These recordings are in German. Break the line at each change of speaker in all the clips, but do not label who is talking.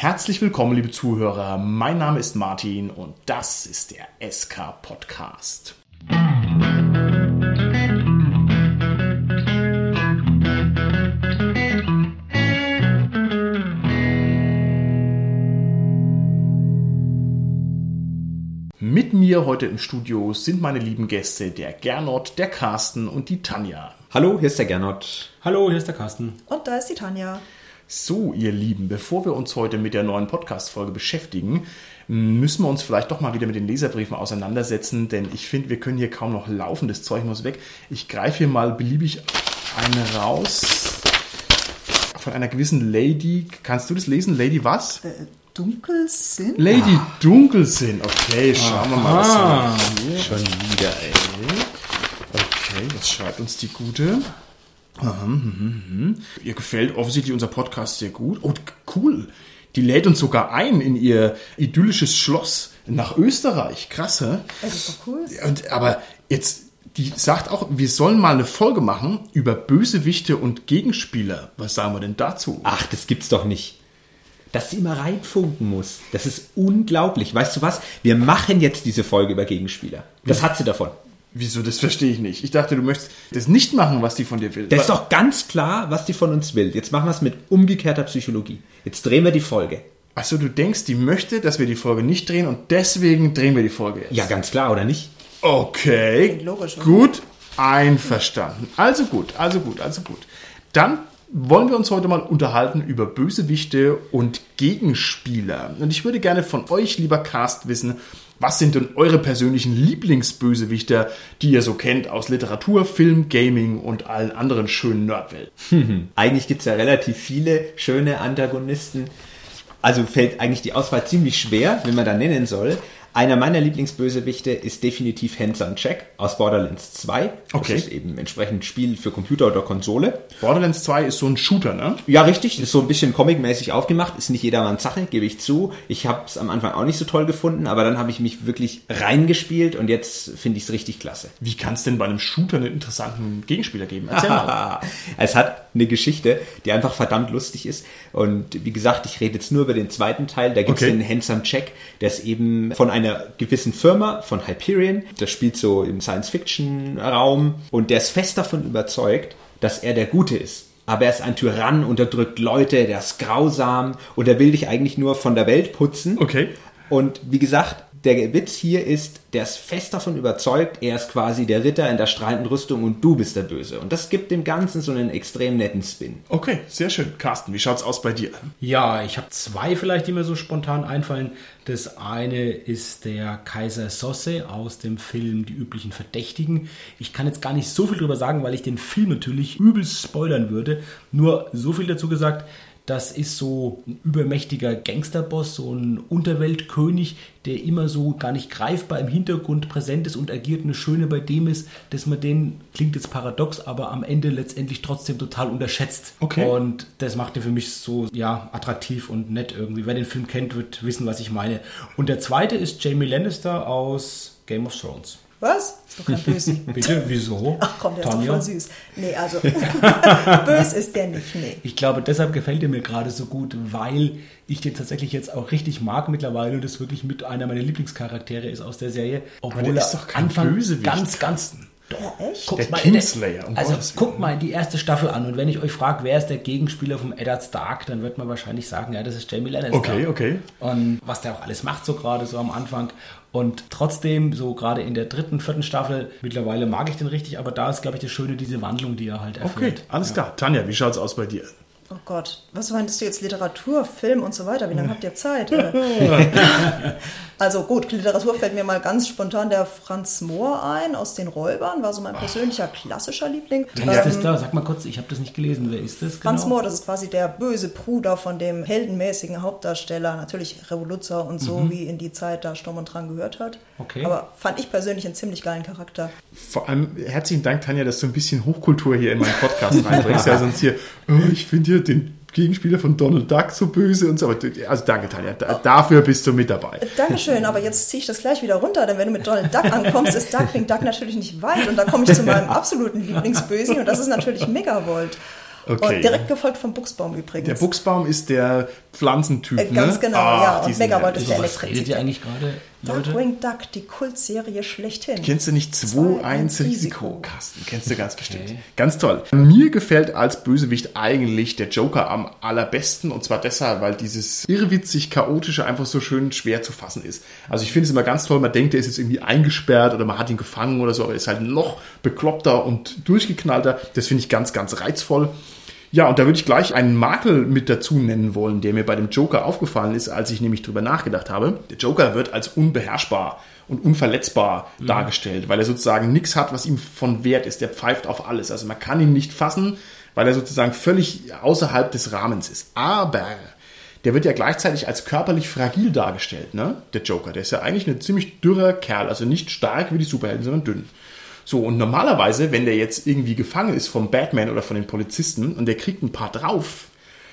Herzlich willkommen, liebe Zuhörer. Mein Name ist Martin und das ist der SK Podcast. Mit mir heute im Studio sind meine lieben Gäste, der Gernot, der Carsten und die Tanja.
Hallo, hier ist der Gernot.
Hallo, hier ist der Carsten.
Und da ist die Tanja.
So, ihr Lieben, bevor wir uns heute mit der neuen Podcast-Folge beschäftigen, müssen wir uns vielleicht doch mal wieder mit den Leserbriefen auseinandersetzen, denn ich finde, wir können hier kaum noch laufen. Das Zeug muss weg. Ich greife hier mal beliebig eine raus von einer gewissen Lady. Kannst du das lesen? Lady was?
Äh, Dunkelsinn?
Lady Dunkelsinn. Okay, schauen wir mal, was
Ah,
hier Schon wieder, ey. Okay, was schreibt uns die Gute? Aha, mhm, mhm. Ihr gefällt offensichtlich unser Podcast sehr gut. Oh, cool. Die lädt uns sogar ein in ihr idyllisches Schloss nach Österreich. Krasse.
Das ist doch cool.
Und, aber jetzt, die sagt auch, wir sollen mal eine Folge machen über Bösewichte und Gegenspieler. Was sagen wir denn dazu?
Ach, das gibt's doch nicht. Dass sie immer reinfunken muss. Das ist unglaublich. Weißt du was? Wir machen jetzt diese Folge über Gegenspieler. Das hat sie davon.
Wieso, das verstehe ich nicht. Ich dachte, du möchtest das nicht machen, was die von dir will.
Das ist doch ganz klar, was die von uns will. Jetzt machen wir es mit umgekehrter Psychologie. Jetzt drehen wir die Folge.
Achso, du denkst, die möchte, dass wir die Folge nicht drehen und deswegen drehen wir die Folge jetzt.
Ja, ganz klar, oder nicht?
Okay.
Logisch, oder?
Gut, einverstanden. Also gut, also gut, also gut. Dann wollen wir uns heute mal unterhalten über Bösewichte und Gegenspieler. Und ich würde gerne von euch, lieber Cast, wissen, was sind denn eure persönlichen Lieblingsbösewichter, die ihr so kennt aus Literatur, Film, Gaming und allen anderen schönen Nerdwelten?
Eigentlich gibt's ja relativ viele schöne Antagonisten. Also fällt eigentlich die Auswahl ziemlich schwer, wenn man da nennen soll. Einer meiner Lieblingsbösewichte ist definitiv Hanson Jack aus Borderlands 2.
Okay.
Das ist eben entsprechend Spiel für Computer oder Konsole.
Borderlands 2 ist so ein Shooter, ne?
Ja, richtig. Ist so ein bisschen comicmäßig aufgemacht. Ist nicht jedermanns Sache, gebe ich zu. Ich habe es am Anfang auch nicht so toll gefunden, aber dann habe ich mich wirklich reingespielt und jetzt finde ich es richtig klasse.
Wie kann es denn bei einem Shooter einen interessanten Gegenspieler geben? Erzähl mal.
es hat eine Geschichte, die einfach verdammt lustig ist. Und wie gesagt, ich rede jetzt nur über den zweiten Teil. Da gibt es
Okay.
den Handsome Jack, der ist eben von einer gewissen Firma, von Hyperion. Das spielt so im Science-Fiction-Raum. Und der ist fest davon überzeugt, dass er der Gute ist. Aber er ist ein Tyrann, unterdrückt Leute, der ist grausam und er will dich eigentlich nur von der Welt putzen.
Okay.
Und wie gesagt, der Witz hier ist, der ist fest davon überzeugt, er ist quasi der Ritter in der strahlenden Rüstung und du bist der Böse. Und das gibt dem Ganzen so einen extrem netten Spin.
Okay, sehr schön. Carsten, wie schaut's aus bei dir?
Ja, ich habe zwei vielleicht, die mir so spontan einfallen. Das eine ist der Kaiser Sosse aus dem Film Die üblichen Verdächtigen. Ich kann jetzt gar nicht so viel drüber sagen, weil ich den Film natürlich übelst spoilern würde. Nur so viel dazu gesagt. Das ist so ein übermächtiger Gangsterboss, so ein Unterweltkönig, der immer so gar nicht greifbar im Hintergrund präsent ist und agiert. Und das Schöne bei dem ist, dass man den, klingt jetzt paradox, aber am Ende letztendlich trotzdem total unterschätzt.
Okay.
Und das macht den für mich so, ja, attraktiv und nett irgendwie. Wer den Film kennt, wird wissen, was ich meine. Und der zweite ist Jamie Lannister aus Game of Thrones.
Was? Ist doch kein Böse.
Bitte, wieso?
Ach komm, der ist doch
Tanja?
voll süß. Nee, also böse ist der nicht, nee.
Ich glaube, deshalb gefällt er mir gerade so gut, weil ich den tatsächlich jetzt auch richtig mag mittlerweile und das wirklich mit einer meiner Lieblingscharaktere ist aus der Serie. Obwohl
der
er
ist doch kein
Anfang
Bösewicht.
ganz, ganz doch.
echt?
Guckt
Der
mal in
Kingslayer, um
also
Gottes
guckt mal in die erste Staffel an und wenn ich euch frage, wer ist der Gegenspieler vom Eddard Stark, dann wird man wahrscheinlich sagen, ja, das ist Jamie Lannister.
Okay, okay.
Und was der auch alles macht, so gerade so am Anfang. Und trotzdem, so gerade in der dritten, vierten Staffel, mittlerweile mag ich den richtig, aber da ist, glaube ich, das Schöne, diese Wandlung, die er halt
Okay,
erfährt.
alles klar. Tanja, wie schaut's aus bei dir?
Oh Gott, was meintest du jetzt? Literatur, Film und so weiter? Wie lange habt ihr Zeit? Äh, also gut, Literatur fällt mir mal ganz spontan der Franz Mohr ein aus den Räubern, war so mein persönlicher klassischer Liebling.
Wer ist das
Ähm,
da? Sag mal kurz, ich habe das nicht gelesen. Wer ist das
Franz
genau?
Mohr, das ist quasi der böse Bruder von dem heldenmäßigen Hauptdarsteller, natürlich Revoluzer und so, wie in die Zeit da Sturm und Drang gehört hat.
Okay.
Aber fand ich persönlich einen ziemlich geilen Charakter.
Vor allem herzlichen Dank, Tanja, dass du ein bisschen Hochkultur hier in meinen Podcast reinbringst. Ja, sonst hier, oh, ich finde hier den Gegenspieler von Donald Duck so böse und so. Aber du- Also danke, Tanja. Da, dafür bist du mit dabei.
Dankeschön, aber jetzt ziehe ich das gleich wieder runter, denn wenn du mit Donald Duck ankommst, ist Darkwing Duck natürlich nicht weit und da komme ich zu meinem absoluten Lieblingsbösen und das ist natürlich Megavolt.
Okay.
Und direkt gefolgt vom Buchsbaum übrigens.
Der Buchsbaum ist der Pflanzentyp.
Äh, ganz
ne?
genau,
Ah,
ja. Und
herrlich.
ist der
Was redet ihr
Elektrizität.
eigentlich gerade, Leute?
Darkwing Duck, die Kultserie schlechthin.
Kennst du nicht 2-1
2-1
Risiko, Carsten? Kennst du ganz bestimmt. Ganz toll. Mir gefällt als Bösewicht eigentlich der Joker am allerbesten und zwar deshalb, weil dieses irrwitzig chaotische einfach so schön schwer zu fassen ist. Also ich finde es immer ganz toll, man denkt, er ist jetzt irgendwie eingesperrt oder man hat ihn gefangen oder so, aber er ist halt noch bekloppter und durchgeknallter. Das finde ich ganz, ganz reizvoll. Ja, und da würde ich gleich einen Makel mit dazu nennen wollen, der mir bei dem Joker aufgefallen ist, als ich nämlich drüber nachgedacht habe. Der Joker wird als unbeherrschbar und unverletzbar dargestellt, weil er sozusagen nichts hat, was ihm von Wert ist. Der pfeift auf alles. Also man kann ihn nicht fassen, weil er sozusagen völlig außerhalb des Rahmens ist. Aber der wird ja gleichzeitig als körperlich fragil dargestellt, ne? Der Joker. Der ist ja eigentlich ein ziemlich dürrer Kerl, also nicht stark wie die Superhelden, sondern dünn. So, und normalerweise, wenn der jetzt irgendwie gefangen ist vom Batman oder von den Polizisten und der kriegt ein paar drauf,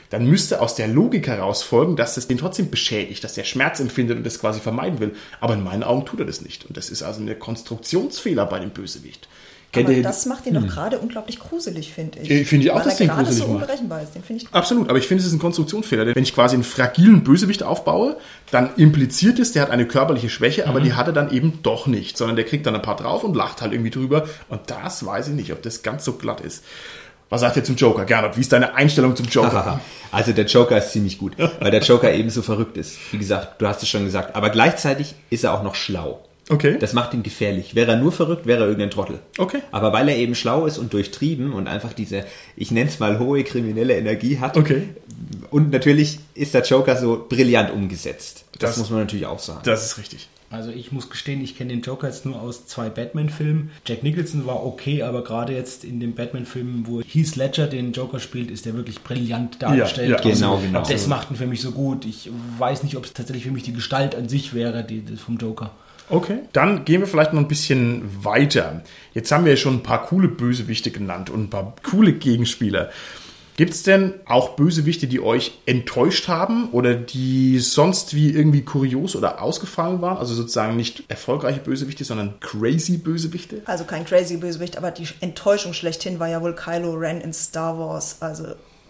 dann müsste aus der Logik heraus folgen, dass es den trotzdem beschädigt, dass der Schmerz empfindet und das quasi vermeiden will. Aber in meinen Augen tut er das nicht. Und das ist also ein Konstruktionsfehler bei dem Bösewicht. Kennt
Aber
ihr-
das macht ihn doch gerade unglaublich gruselig, finde ich.
Äh, finde ich auch, dass den
gerade
gruselig
so unberechenbar ist. Den finde ich
Absolut, aber ich finde, es ist ein Konstruktionsfehler. Denn wenn ich quasi einen fragilen Bösewicht aufbaue, dann impliziert es, der hat eine körperliche Schwäche, aber die hat er dann eben doch nicht, sondern der kriegt dann ein paar drauf und lacht halt irgendwie drüber. Und das weiß ich nicht, ob das ganz so glatt ist. Was sagt ihr zum Joker? Gernot, wie ist deine Einstellung zum Joker?
Also der Joker ist ziemlich gut, weil der Joker eben so verrückt ist. Wie gesagt, du hast es schon gesagt. Aber gleichzeitig ist er auch noch schlau.
Okay.
Das macht ihn gefährlich. Wäre er nur verrückt, wäre er irgendein Trottel.
Okay.
Aber weil er eben schlau ist und durchtrieben und einfach diese, ich nenne es mal hohe kriminelle Energie hat.
Okay.
Und natürlich ist der Joker so brillant umgesetzt. Das,
Das-
muss man natürlich auch sagen.
Das ist richtig.
Also ich muss gestehen, ich kenne den Joker jetzt nur aus zwei Batman-Filmen. Jack Nicholson war okay, aber gerade jetzt in dem Batman-Film, wo Heath Ledger den Joker spielt, ist der wirklich brillant dargestellt.
ja,
genau,
Also,
genau.
Das macht ihn für mich so gut. Ich weiß nicht, ob es tatsächlich für mich die Gestalt an sich wäre, die, die vom Joker.
Okay. Dann gehen wir vielleicht noch ein bisschen weiter. Jetzt haben wir ja schon ein paar coole Bösewichte genannt und ein paar coole Gegenspieler. Gibt es denn auch Bösewichte, die euch enttäuscht haben oder die sonst wie irgendwie kurios oder ausgefallen waren? Also sozusagen nicht erfolgreiche Bösewichte, sondern crazy Bösewichte?
Also kein crazy Bösewicht, aber die Enttäuschung schlechthin war ja wohl Kylo Ren in Star Wars. Also,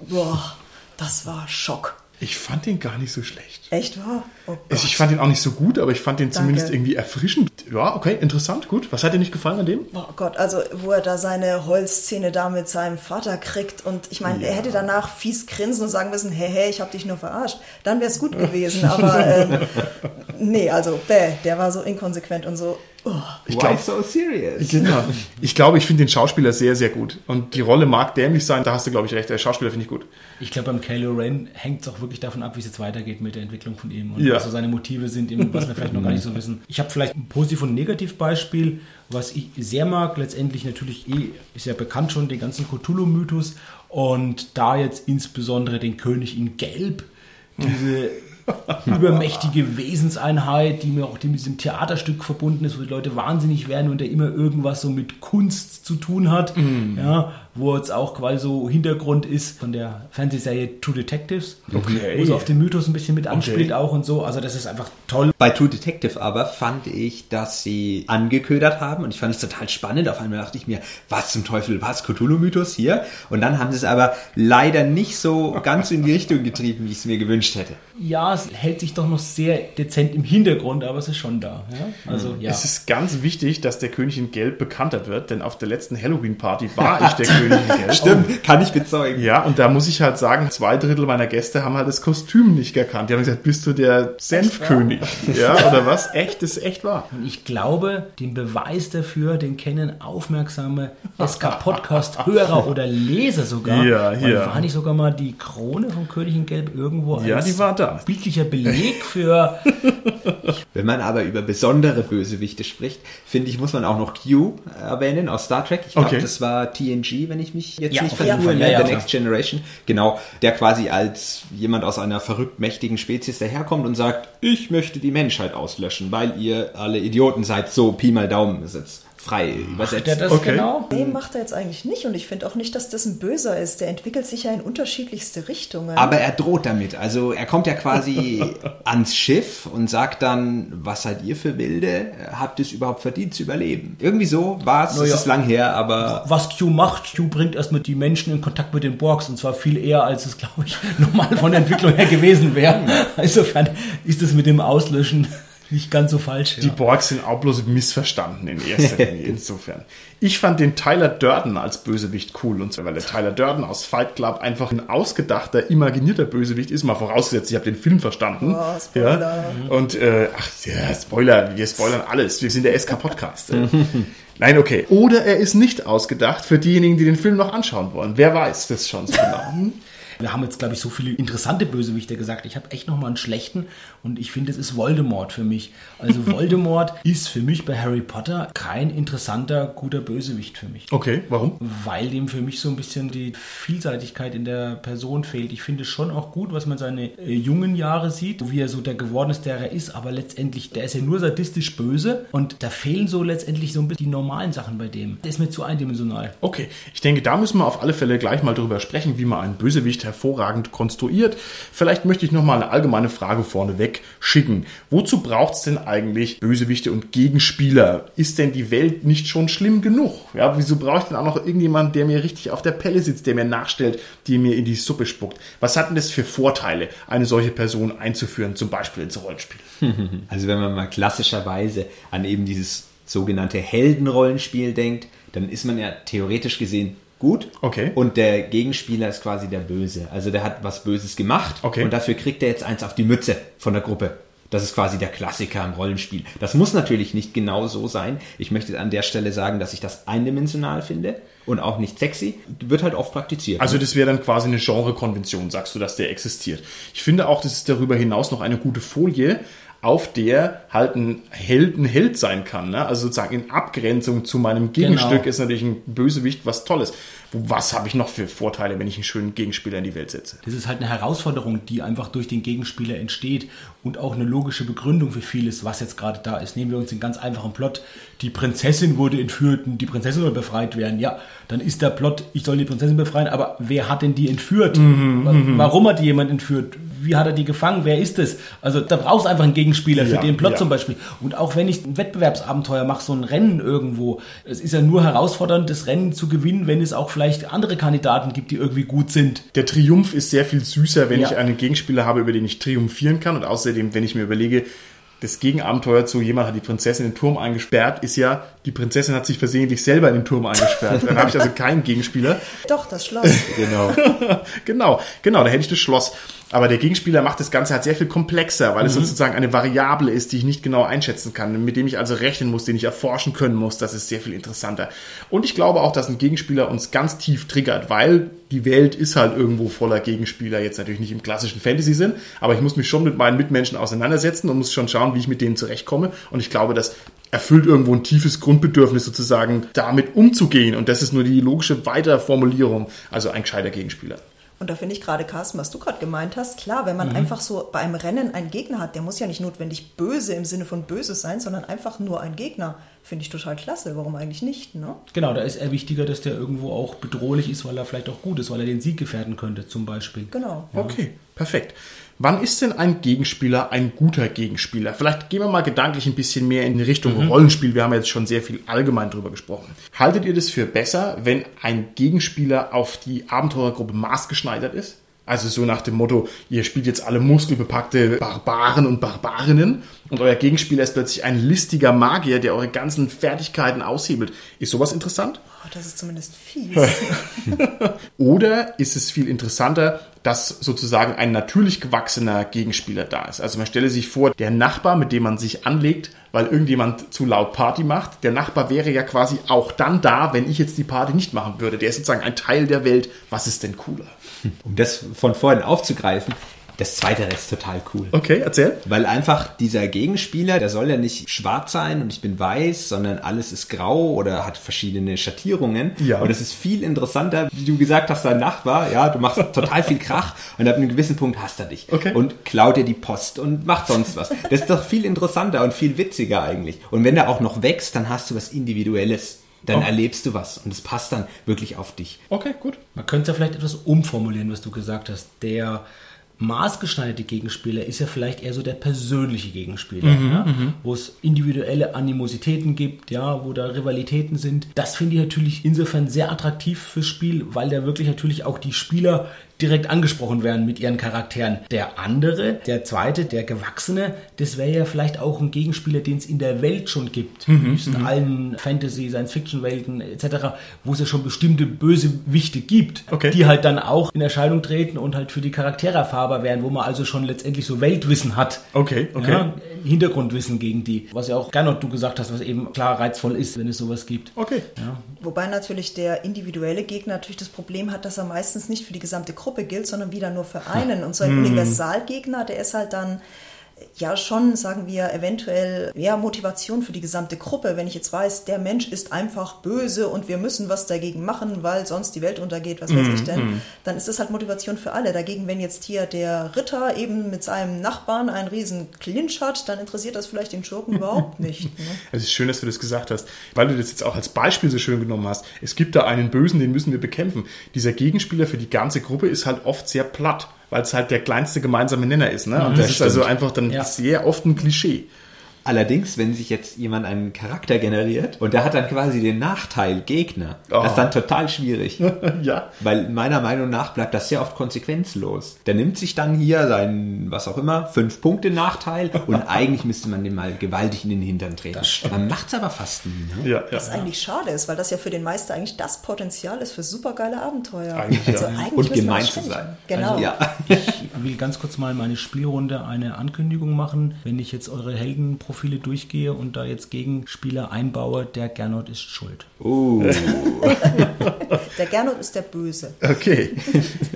boah, das war Schock.
Ich fand den gar nicht so schlecht.
Echt wahr? Oh.
Also ich fand ihn auch nicht so gut, aber ich fand den
Danke.
zumindest irgendwie erfrischend. Ja, okay, interessant, gut. Was hat dir nicht gefallen an dem?
Oh Gott, also wo er da seine Holzszene da mit seinem Vater kriegt und ich meine, er hätte danach fies grinsen und sagen müssen, hey, hey, ich hab dich nur verarscht. Dann wäre es gut gewesen, aber ähm, nee, also bäh, der war so inkonsequent und so. Oh.
Ich
Why
glaub-
so serious?
Genau. Ich glaube, ich finde den Schauspieler sehr, sehr gut. Und die Rolle mag dämlich sein, da hast du, glaube ich, recht. Der Schauspieler finde ich gut.
Ich glaube, beim Kylo Ren hängt es auch wirklich davon ab, wie es jetzt weitergeht mit der Entwicklung von ihm und
Ja.
was so seine Motive sind, was wir vielleicht noch gar nicht so wissen. Ich habe vielleicht ein Positiv- und Negativbeispiel, was ich sehr mag. Letztendlich natürlich eh, ist ja bekannt schon, den ganzen Cthulhu-Mythos und da jetzt insbesondere den König in Gelb, diese übermächtige Wesenseinheit, die mir auch mit diesem Theaterstück verbunden ist, wo die Leute wahnsinnig werden und der immer irgendwas so mit Kunst zu tun hat, ja, wo jetzt auch quasi so Hintergrund ist von der Fernsehserie True Detectives,
Okay.
wo so auf den Mythos ein bisschen mit anspielt
Okay.
auch und so. Also das ist einfach toll.
Bei True Detective aber fand ich, dass sie angeködert haben und ich fand es total spannend. Auf einmal dachte ich mir, was zum Teufel, was Cthulhu-Mythos hier? Und dann haben sie es aber leider nicht so ganz in die Richtung getrieben, wie ich es mir gewünscht hätte.
Ja, es hält sich doch noch sehr dezent im Hintergrund, aber es ist schon da. Ja? Also ja.
Es ist ganz wichtig, dass der König in Gelb bekannter wird, denn auf der letzten Halloween-Party war ich der König in Gelb.
Stimmt, kann ich bezeugen.
Ja, und da muss ich halt sagen, zwei Drittel meiner Gäste haben halt das Kostüm nicht gekannt. Die haben gesagt, bist du der Senfkönig? Ja, oder was? Echt, das ist echt wahr.
Und ich glaube, den Beweis dafür, den kennen aufmerksame SK-Podcast-Hörer oder Leser sogar.
Ja,
Und
hier.
War nicht sogar mal die Krone vom König in Gelb irgendwo
Ja,
als
die war da.
bildlicher Beleg für...
Wenn man aber über besondere Bösewichte spricht, finde ich, muss man auch noch Q erwähnen aus Star Trek. Ich glaube,
Okay.
das war TNG, wenn ich mich jetzt
Ja,
nicht vertue, ne?
Ja,
The. Next Generation. Genau, der quasi als jemand aus einer verrückt mächtigen Spezies daherkommt und sagt, ich möchte die Menschheit auslöschen, weil ihr alle Idioten seid, so Pi mal Daumen besitzt. Frei übersetzt.
Der das
Okay.
genau?
Nee, macht er jetzt eigentlich nicht. Und ich finde auch nicht, dass das ein Böser ist. Der entwickelt sich ja in unterschiedlichste Richtungen.
Aber er droht damit. Also er kommt ja quasi ans Schiff und sagt dann, was seid ihr für Wilde? Habt ihr es überhaupt verdient zu überleben? Irgendwie so war es.
Na ja.
Es ist lang her, aber
Was Q macht, Q bringt erstmal die Menschen in Kontakt mit den Borgs und zwar viel eher, als es, glaube ich, normal von der Entwicklung her gewesen wäre. Insofern ist es mit dem Auslöschen nicht ganz so falsch.
Die
Ja.
Borgs sind auch bloß missverstanden in erster Linie. Insofern. Ich fand den Tyler Durden als Bösewicht cool und so, weil der Tyler Durden aus Fight Club einfach ein ausgedachter, imaginierter Bösewicht ist. Mal vorausgesetzt, ich habe den Film verstanden.
Oh, Spoiler.
Ja. Und äh, ach ja, Spoiler, wir spoilern alles. Wir sind der SK Podcast. Äh. Nein, okay. Oder er ist nicht ausgedacht für diejenigen, die den Film noch anschauen wollen. Wer weiß das schon so genau.
Wir haben jetzt, glaube ich, so viele interessante Bösewichte gesagt. Ich habe echt noch mal einen schlechten und ich finde, es ist Voldemort für mich. Also Voldemort ist für mich bei Harry Potter kein interessanter, guter Bösewicht für mich.
Okay, warum?
Weil dem für mich so ein bisschen die Vielseitigkeit in der Person fehlt. Ich finde es schon auch gut, was man seine äh, jungen Jahre sieht, wie er so der geworden ist, der er ist, aber letztendlich, der ist ja nur sadistisch böse und da fehlen so letztendlich so ein bisschen die normalen Sachen bei dem. Der ist mir zu eindimensional.
Okay, ich denke, da müssen wir auf alle Fälle gleich mal drüber sprechen, wie man einen Bösewicht hervorragend konstruiert. Vielleicht möchte ich noch mal eine allgemeine Frage vorneweg schicken. Wozu braucht es denn eigentlich Bösewichte und Gegenspieler? Ist denn die Welt nicht schon schlimm genug? Ja, wieso brauche ich denn auch noch irgendjemanden, der mir richtig auf der Pelle sitzt, der mir nachstellt, die mir in die Suppe spuckt? Was hat denn das für Vorteile, eine solche Person einzuführen, zum Beispiel ins Rollenspiel?
Also wenn man mal klassischerweise an eben dieses sogenannte Heldenrollenspiel denkt, dann ist man ja theoretisch gesehen gut.
Okay.
Und der Gegenspieler ist quasi der Böse. Also der hat was Böses gemacht
Okay.
und dafür kriegt er jetzt eins auf die Mütze von der Gruppe. Das ist quasi der Klassiker im Rollenspiel. Das muss natürlich nicht genau so sein. Ich möchte an der Stelle sagen, dass ich das eindimensional finde und auch nicht sexy. Wird halt oft praktiziert.
Also das wäre dann quasi eine Genrekonvention, sagst du, dass der existiert. Ich finde auch, das ist darüber hinaus noch eine gute Folie, auf der halt ein Held ein Held sein kann. Ne? Also sozusagen in Abgrenzung zu meinem Gegenstück
Genau.
ist natürlich ein Bösewicht was Tolles. Was habe ich noch für Vorteile, wenn ich einen schönen Gegenspieler in die Welt setze?
Das ist halt eine Herausforderung, die einfach durch den Gegenspieler entsteht und auch eine logische Begründung für vieles, was jetzt gerade da ist. Nehmen wir uns den ganz einfachen Plot. Die Prinzessin wurde entführt und die Prinzessin soll befreit werden. Ja, dann ist der Plot, ich soll die Prinzessin befreien, aber wer hat denn die entführt? Wa- Warum hat die jemand entführt? Wie hat er die gefangen? Wer ist es? Also da brauchst du einfach einen Gegenspieler für
Ja,
den Plot
ja.
zum Beispiel. Und auch wenn ich ein Wettbewerbsabenteuer mache, so ein Rennen irgendwo, es ist ja nur herausfordernd, das Rennen zu gewinnen, wenn es auch vielleicht andere Kandidaten gibt, die irgendwie gut sind.
Der Triumph ist sehr viel süßer, wenn
Ja.
ich einen Gegenspieler habe, über den ich triumphieren kann. Und außerdem, wenn ich mir überlege, das Gegenabenteuer zu jemand hat die Prinzessin in den Turm eingesperrt, ist ja, die Prinzessin hat sich versehentlich selber in den Turm eingesperrt. Dann habe ich also keinen Gegenspieler.
Doch, das Schloss.
genau.
genau, genau, da hätte ich das Schloss. Aber der Gegenspieler macht das Ganze halt sehr viel komplexer, weil es sozusagen eine Variable ist, die ich nicht genau einschätzen kann, mit dem ich also rechnen muss, den ich erforschen können muss. Das ist sehr viel interessanter. Und ich glaube auch, dass ein Gegenspieler uns ganz tief triggert, weil die Welt ist halt irgendwo voller Gegenspieler, jetzt natürlich nicht im klassischen Fantasy-Sinn, aber ich muss mich schon mit meinen Mitmenschen auseinandersetzen und muss schon schauen, wie ich mit denen zurechtkomme. Und ich glaube, das erfüllt irgendwo ein tiefes Grundbedürfnis sozusagen, damit umzugehen. Und das ist nur die logische Weiterformulierung, also ein gescheiter Gegenspieler.
Und da finde ich gerade, Carsten, was du gerade gemeint hast, klar, wenn man einfach so bei einem Rennen einen Gegner hat, der muss ja nicht notwendig böse im Sinne von böse sein, sondern einfach nur ein Gegner. Finde ich total klasse. Warum eigentlich nicht, ne?
Genau, da ist eher wichtiger, dass der irgendwo auch bedrohlich ist, weil er vielleicht auch gut ist, weil er den Sieg gefährden könnte, zum Beispiel.
Genau.
Okay, perfekt. Wann ist denn ein Gegenspieler ein guter Gegenspieler? Vielleicht gehen wir mal gedanklich ein bisschen mehr in die Richtung Rollenspiel. Wir haben jetzt schon sehr viel allgemein drüber gesprochen. Haltet ihr das für besser, wenn ein Gegenspieler auf die Abenteurergruppe maßgeschneidert ist? Also so nach dem Motto, ihr spielt jetzt alle muskelbepackte Barbaren und Barbarinnen und euer Gegenspieler ist plötzlich ein listiger Magier, der eure ganzen Fertigkeiten aushebelt. Ist sowas interessant?
Oh, das ist zumindest fies.
Oder ist es viel interessanter, dass sozusagen ein natürlich gewachsener Gegenspieler da ist? Also man stelle sich vor, der Nachbar, mit dem man sich anlegt, weil irgendjemand zu laut Party macht, der Nachbar wäre ja quasi auch dann da, wenn ich jetzt die Party nicht machen würde. Der ist sozusagen ein Teil der Welt. Was ist denn cooler?
Um das von vorhin aufzugreifen, Das zweite ist total cool.
Okay, erzähl.
Weil einfach dieser Gegenspieler, der soll ja nicht schwarz sein und ich bin weiß, sondern alles ist grau oder hat verschiedene Schattierungen.
Ja.
Und es ist viel interessanter, wie du gesagt hast, dein Nachbar, ja, du machst total viel Krach und ab einem gewissen Punkt hasst er dich.
Okay.
Und klaut dir die Post und macht sonst was. Das ist doch viel interessanter und viel witziger eigentlich. Und wenn der auch noch wächst, dann hast du was Individuelles. Dann
Oh.
erlebst du was und es passt dann wirklich auf dich.
Okay, gut.
Man könnte ja vielleicht etwas umformulieren, was du gesagt hast. Der maßgeschneiderte Gegenspieler ist ja vielleicht eher so der persönliche Gegenspieler, ja? wo es individuelle Animositäten gibt, ja, wo da Rivalitäten sind. Das finde ich natürlich insofern sehr attraktiv fürs Spiel, weil da wirklich natürlich auch die Spieler direkt angesprochen werden mit ihren Charakteren. Der andere, der zweite, der Gewachsene, das wäre ja vielleicht auch ein Gegenspieler, den es in der Welt schon gibt.
Mhm,
in allen Fantasy, Science-Fiction-Welten etc., wo es ja schon bestimmte Bösewichte gibt,
Okay.
die halt dann auch in Erscheinung treten und halt für die Charaktere erfahrbar werden, wo man also schon letztendlich so Weltwissen hat.
Okay, okay.
Ja, Hintergrundwissen gegen die. Was ja auch Gernot du gesagt hast, was eben klar reizvoll ist, wenn es sowas gibt.
Okay.
Ja.
Wobei natürlich der individuelle Gegner natürlich das Problem hat, dass er meistens nicht für die gesamte Gruppe gilt, sondern wieder nur für einen. Und so ein Universalgegner, der ist halt dann ja schon, sagen wir, eventuell ja, Motivation für die gesamte Gruppe. Wenn ich jetzt weiß, der Mensch ist einfach böse und wir müssen was dagegen machen, weil sonst die Welt untergeht, was weiß ich denn, dann ist das halt Motivation für alle. Dagegen, wenn jetzt hier der Ritter eben mit seinem Nachbarn einen riesen Clinch hat, dann interessiert das vielleicht den Schurken überhaupt nicht. Ne?
Es ist schön, dass du das gesagt hast, weil du das jetzt auch als Beispiel so schön genommen hast. Es gibt da einen Bösen, den müssen wir bekämpfen. Dieser Gegenspieler für die ganze Gruppe ist halt oft sehr platt, weil es halt der kleinste gemeinsame Nenner ist. Ne? Und das, ist also einfach dann
Ja.
sehr oft ein Klischee.
Allerdings, wenn sich jetzt jemand einen Charakter generiert und der hat dann quasi den Nachteil Gegner,
Oh.
das ist dann total schwierig.
ja.
Weil meiner Meinung nach bleibt das sehr oft konsequenzlos. Der nimmt sich dann hier seinen, was auch immer, fünf Punkte Nachteil und eigentlich müsste man den mal gewaltig in den Hintern treten. Man macht's aber fast nie. Ne?
Ja, ja.
Was eigentlich schade ist, weil das ja für den Meister eigentlich das Potenzial ist für supergeile Abenteuer.
Eigentlich ja.
eigentlich
Und gemein zu sein.
Genau.
Also, ja.
Ich will ganz kurz mal meine Spielrunde eine Ankündigung machen. Wenn ich jetzt eure Heldenprofile durchgehe und da jetzt Gegenspieler einbaue, der Gernot ist schuld.
Uh,
Der Gernot ist der Böse.
Okay.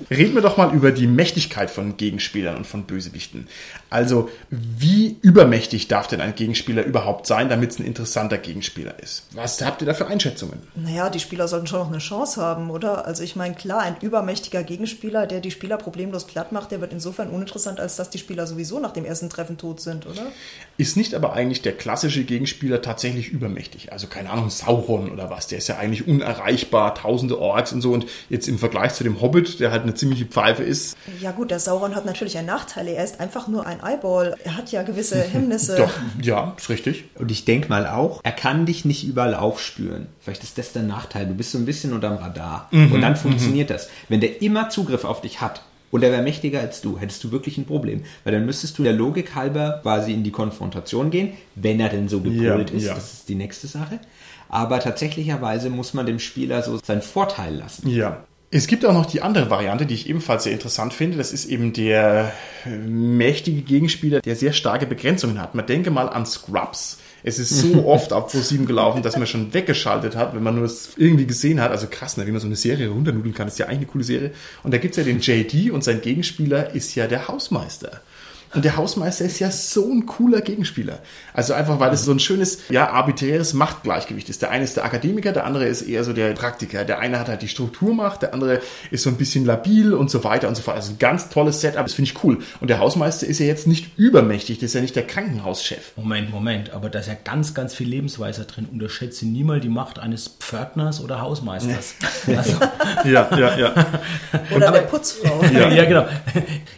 Reden wir doch mal über die Mächtigkeit von Gegenspielern und von Bösewichten. Also, wie übermächtig darf denn ein Gegenspieler überhaupt sein, damit es ein interessanter Gegenspieler ist? Was habt ihr da für Einschätzungen?
Naja, die Spieler sollten schon noch eine Chance haben, oder? Also ich meine, klar, ein übermächtiger Gegenspieler, der die Spieler problemlos platt macht, der wird insofern uninteressant, als dass die Spieler sowieso nach dem ersten Treffen tot sind, oder?
Ist nicht aber eigentlich der klassische Gegenspieler tatsächlich übermächtig? Also keine Ahnung, Sauron oder was, der ist ja eigentlich unerreichbar, tausende Orks und so. Und jetzt im Vergleich zu dem Hobbit, der halt eine ziemliche Pfeife ist,
Ja gut, der Sauron hat natürlich einen Nachteil. Er ist einfach nur ein Eyeball. Er hat ja gewisse Hemmnisse.
doch, ja, ist richtig.
und ich denke mal auch, er kann dich nicht überall aufspüren. Vielleicht ist das der Nachteil. Du bist so ein bisschen unterm Radar. und dann funktioniert das. Wenn der immer Zugriff auf dich hat und er wäre mächtiger als du, hättest du wirklich ein Problem. Weil dann müsstest du der Logik halber quasi in die Konfrontation gehen, wenn er denn so gepolt
Ja,
ist.
ja.
Das ist die nächste Sache. Aber tatsächlicherweise muss man dem Spieler so seinen Vorteil lassen.
Ja. Es gibt auch noch die andere Variante, die ich ebenfalls sehr interessant finde. Das ist eben der äh, mächtige Gegenspieler, der sehr starke Begrenzungen hat. Man denke mal an Scrubs. Es ist so oft auf Pro7 gelaufen, dass man schon weggeschaltet hat, wenn man nur es irgendwie gesehen hat. Also krass, ne, wie man so eine Serie runternudeln kann. Das ist ja eigentlich eine coole Serie. Und da gibt's ja den JD und sein Gegenspieler ist ja der Hausmeister. Und der Hausmeister ist ja so ein cooler Gegenspieler. Also einfach, weil es so ein schönes, ja, arbiträres Machtgleichgewicht ist. Der eine ist der Akademiker, der andere ist eher so der Praktiker. Der eine hat halt die Strukturmacht, der andere ist so ein bisschen labil und so weiter und so fort. Also ein ganz tolles Setup, das finde ich cool. Und der Hausmeister ist ja jetzt nicht übermächtig, das ist ja nicht der Krankenhauschef.
Moment, Moment, aber da ist ja ganz, ganz viel Lebensweisheit drin. Unterschätze niemals die Macht eines Pförtners oder Hausmeisters. Also,
Ja, ja, ja.
Oder der Putzfrau.
ja. genau.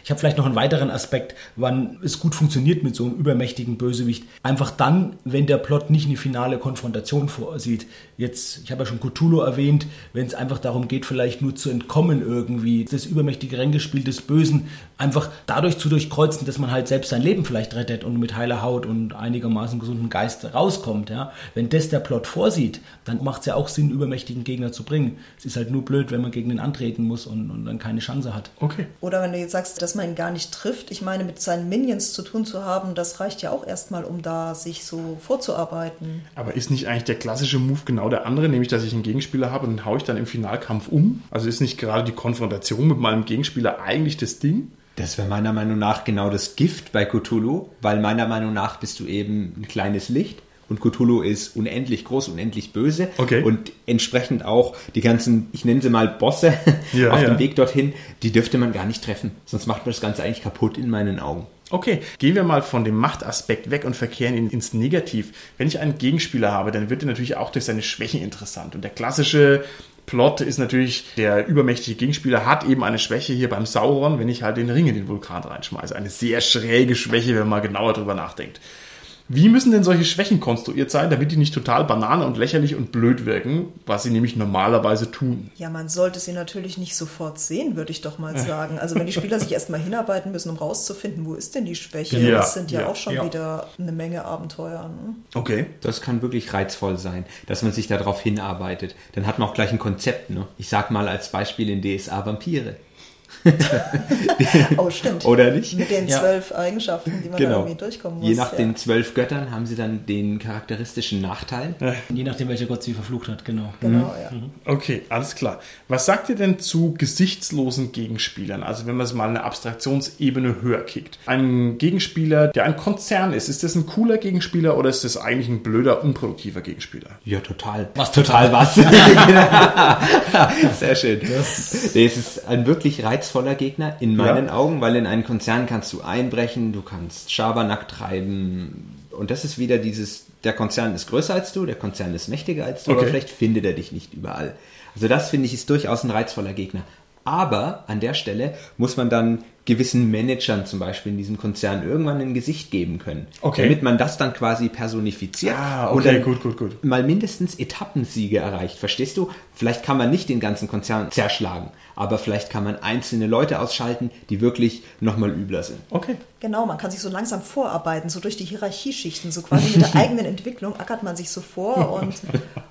Ich habe vielleicht noch einen weiteren Aspekt, wann es gut funktioniert mit so einem übermächtigen Bösewicht. Einfach dann, wenn der Plot nicht eine finale Konfrontation vorsieht. Jetzt, ich habe ja schon Cthulhu erwähnt, wenn es einfach darum geht, vielleicht nur zu entkommen irgendwie, das übermächtige Renngespiel des Bösen einfach dadurch zu durchkreuzen, dass man halt selbst sein Leben vielleicht rettet und mit heiler Haut und einigermaßen gesunden Geist rauskommt. Ja? Wenn das der Plot vorsieht, dann macht es ja auch Sinn, übermächtigen Gegner zu bringen. Es ist halt nur blöd, wenn man gegen den antreten muss und, und dann keine Chance hat.
Okay.
Oder wenn du jetzt sagst, dass man ihn gar nicht trifft. Ich meine, mit seinen Minions zu tun zu haben, das reicht ja auch erstmal, um da sich so vorzuarbeiten.
Aber ist nicht eigentlich der klassische Move genau der andere, nämlich dass ich einen Gegenspieler habe und den haue ich dann im Finalkampf um? Also ist nicht gerade die Konfrontation mit meinem Gegenspieler eigentlich das Ding?
Das wäre meiner Meinung nach genau das Gift bei Cthulhu, weil meiner Meinung nach bist du eben ein kleines Licht und Cthulhu ist unendlich groß, unendlich böse
Okay.
und entsprechend auch die ganzen, ich nenne sie mal Bosse
Ja,
auf
ja.
dem Weg dorthin, die dürfte man gar nicht treffen, sonst macht man das Ganze eigentlich kaputt in meinen Augen.
Okay, gehen wir mal von dem Machtaspekt weg und verkehren ihn ins Negativ. Wenn ich einen Gegenspieler habe, dann wird er natürlich auch durch seine Schwächen interessant. Und der klassische Plot ist natürlich, der übermächtige Gegenspieler hat eben eine Schwäche hier beim Sauron, wenn ich halt den Ring in den Vulkan reinschmeiße. Eine sehr schräge Schwäche, wenn man genauer drüber nachdenkt. Wie müssen denn solche Schwächen konstruiert sein, damit die nicht total banane und lächerlich und blöd wirken, was sie nämlich normalerweise tun?
Ja, man sollte sie natürlich nicht sofort sehen, würde ich doch mal sagen. Also wenn die Spieler sich erstmal hinarbeiten müssen, um rauszufinden, wo ist denn die Schwäche,
Ja,
das sind ja,
ja,
auch schon
ja.
wieder eine Menge Abenteuer. Ne?
Okay.
Das kann wirklich reizvoll sein, dass man sich darauf hinarbeitet. Dann hat man auch gleich ein Konzept. Ne? Ich sag mal als Beispiel in DSA Vampire.
Oh, stimmt.
Oder nicht?
Mit den
Ja.
zwölf Eigenschaften, die man
Genau.
irgendwie durchkommen muss.
Je nach
ja.
den zwölf Göttern haben sie dann den charakteristischen Nachteil.
Je nachdem, welcher Gott sie verflucht hat, genau.
Genau, ja.
Okay, alles klar. Was sagt ihr denn zu gesichtslosen Gegenspielern? Also wenn man es mal eine Abstraktionsebene höher kickt. Ein Gegenspieler, der ein Konzern ist, ist das ein cooler Gegenspieler oder ist das eigentlich ein blöder, unproduktiver Gegenspieler?
Ja, total.
Was
total was? Sehr schön. Nee, es ist ein wirklich reizvoller Gegner in meinen
Ja.
Augen, weil in einen Konzern kannst du einbrechen, du kannst Schabernack treiben. Und das ist wieder dieses, der Konzern ist größer als du, der Konzern ist mächtiger als du,
Okay.
aber vielleicht findet er dich nicht überall. Also das finde ich ist durchaus ein reizvoller Gegner. Aber an der Stelle muss man dann gewissen Managern zum Beispiel in diesem Konzern irgendwann ein Gesicht geben können.
Okay.
Damit man das dann quasi personifiziert.
Ah,
und
okay,
dann
gut, gut, gut.
mal mindestens Etappensiege erreicht. Verstehst du? Vielleicht kann man nicht den ganzen Konzern zerschlagen, aber vielleicht kann man einzelne Leute ausschalten, die wirklich nochmal übler sind.
Okay.
Genau, man kann sich so langsam vorarbeiten, so durch die Hierarchieschichten, so quasi mit der eigenen Entwicklung ackert man sich so vor und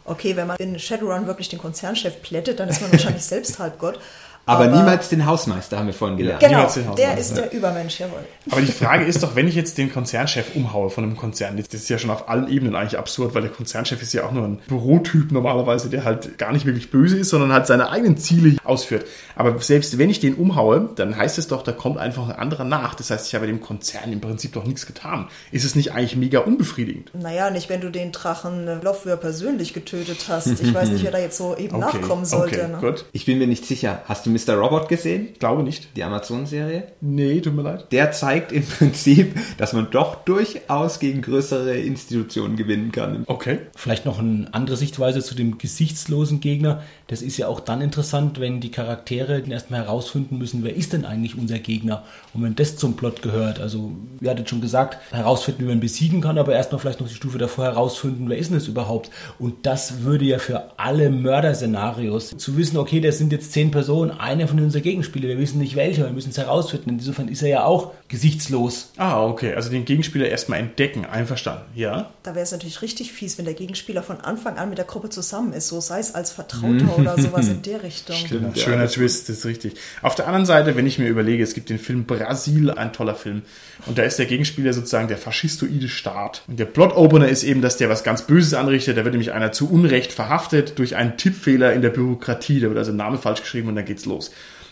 okay, wenn man in Shadowrun wirklich den Konzernchef plättet, dann ist man wahrscheinlich selbst Halbgott.
Aber, niemals den Hausmeister, haben wir vorhin gelernt.
Genau,
niemals den Hausmeister,
der ist der Übermensch, jawohl.
Aber die Frage ist doch, wenn ich jetzt den Konzernchef umhaue von einem Konzern, das ist ja schon auf allen Ebenen eigentlich absurd, weil der Konzernchef ist ja auch nur ein Bürotyp normalerweise, der halt gar nicht wirklich böse ist, sondern halt seine eigenen Ziele ausführt. Aber selbst wenn ich den umhaue, dann heißt es doch, da kommt einfach ein anderer nach. Das heißt, ich habe dem Konzern im Prinzip doch nichts getan. Ist es nicht eigentlich mega unbefriedigend?
Naja, nicht wenn du den Drachen äh, Lofwür persönlich getötet hast. Ich weiß nicht, wer da jetzt so eben nachkommen sollte.
okay,
ne?
gut.
Ich bin mir nicht sicher. Hast du Mr. Robot gesehen?
Ich glaube nicht.
Die Amazon-Serie?
Nee, tut mir leid.
Der zeigt im Prinzip, dass man doch durchaus gegen größere Institutionen gewinnen kann.
Okay.
Vielleicht noch eine andere Sichtweise zu dem gesichtslosen Gegner. Das ist ja auch dann interessant, wenn die Charaktere erstmal herausfinden müssen, wer ist denn eigentlich unser Gegner? Und wenn das zum Plot gehört, also ihr hattet schon gesagt, herausfinden, wie man besiegen kann, aber erstmal vielleicht noch die Stufe davor herausfinden, wer ist denn das überhaupt? Und das würde ja für alle Mörderszenarios zu wissen, okay, das sind jetzt zehn Personen, einer von unser Gegenspieler, wir wissen nicht welcher, wir müssen es herausfinden. Insofern ist er ja auch gesichtslos.
Ah, okay. Also den Gegenspieler erstmal entdecken. Einverstanden. Ja.
Da wäre es natürlich richtig fies, wenn der Gegenspieler von Anfang an mit der Gruppe zusammen ist, so sei es als Vertrauter oder sowas in der Richtung.
Stimmt. Ja,
Schöner Twist, das ist richtig. Auf der anderen Seite, wenn ich mir überlege, es gibt den Film Brasil, ein toller Film. Und da ist der Gegenspieler sozusagen der faschistoide Staat. Und der Plot-Opener ist eben, dass der was ganz Böses anrichtet. Da wird nämlich einer zu Unrecht verhaftet durch einen Tippfehler in der Bürokratie. Da wird also ein Name falsch geschrieben und dann geht's los.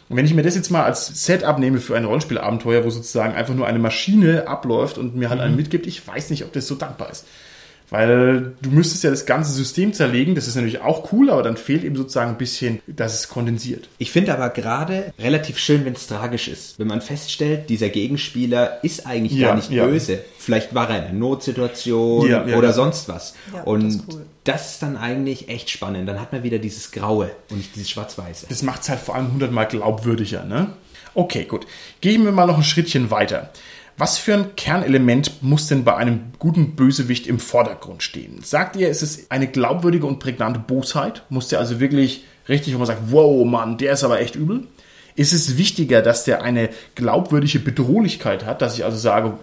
Und wenn ich mir das jetzt mal als Setup nehme für ein Rollenspielabenteuer, wo sozusagen einfach nur eine Maschine abläuft und mir halt einen mitgibt, ich weiß nicht, ob das so dankbar ist. Weil du müsstest ja das ganze System zerlegen, das ist natürlich auch cool, aber dann fehlt eben sozusagen ein bisschen, dass es kondensiert.
Ich finde aber gerade relativ schön, wenn es tragisch ist. Wenn man feststellt, dieser Gegenspieler ist eigentlich
Ja,
gar nicht
ja.
böse. Vielleicht war er in einer Notsituation
Ja, ja,
oder
ja.
sonst was.
Ja,
und
das ist cool.
das ist dann eigentlich echt spannend. Dann hat man wieder dieses Graue und nicht dieses Schwarz-Weiße.
Das macht es halt vor allem hundertmal glaubwürdiger, ne? Okay, gut. Gehen wir mal noch ein Schrittchen weiter. Was für ein Kernelement muss denn bei einem guten Bösewicht im Vordergrund stehen? Sagt ihr, ist es eine glaubwürdige und prägnante Bosheit? Muss der also wirklich richtig, wo man sagt, wow, Mann, der ist aber echt übel? Ist es wichtiger, dass der eine glaubwürdige Bedrohlichkeit hat, dass ich also sage,